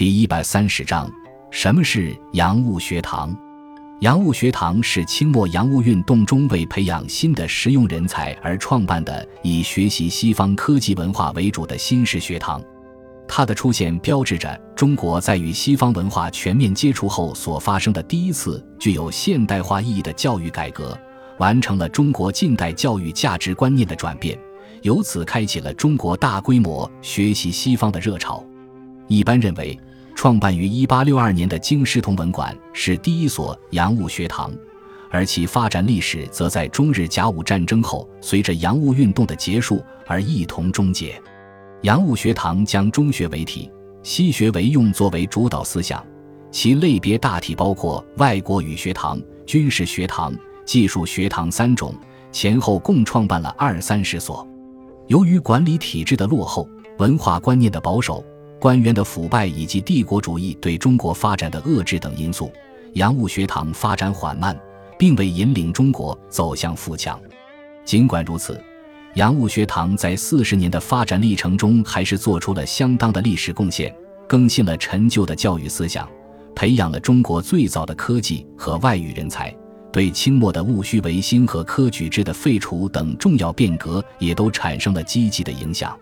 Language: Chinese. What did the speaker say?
第一百三十章：什么是洋务学堂？洋务学堂是清末洋务运动中为培养新的实用人才而创办的，以学习西方科技文化为主的新式学堂。它的出现标志着中国在与西方文化全面接触后所发生的第一次具有现代化意义的教育改革，完成了中国近代教育价值观念的转变，由此开启了中国大规模学习西方的热潮。一般认为。创办于1862年的京师同文馆是第一所洋务学堂，而其发展历史则在中日甲午战争后，随着洋务运动的结束而一同终结。洋务学堂将中学为体，西学为用作为主导思想，其类别大体包括外国语学堂、军事学堂、技术学堂三种，前后共创办了二三十所。由于管理体制的落后，文化观念的保守。官员的腐败以及帝国主义对中国发展的遏制等因素，洋务学堂发展缓慢，并未引领中国走向富强。尽管如此，洋务学堂在四十年的发展历程中，还是做出了相当的历史贡献，更新了陈旧的教育思想，培养了中国最早的科技和外语人才，对清末的戊戌维新和科举制的废除等重要变革，也都产生了积极的影响。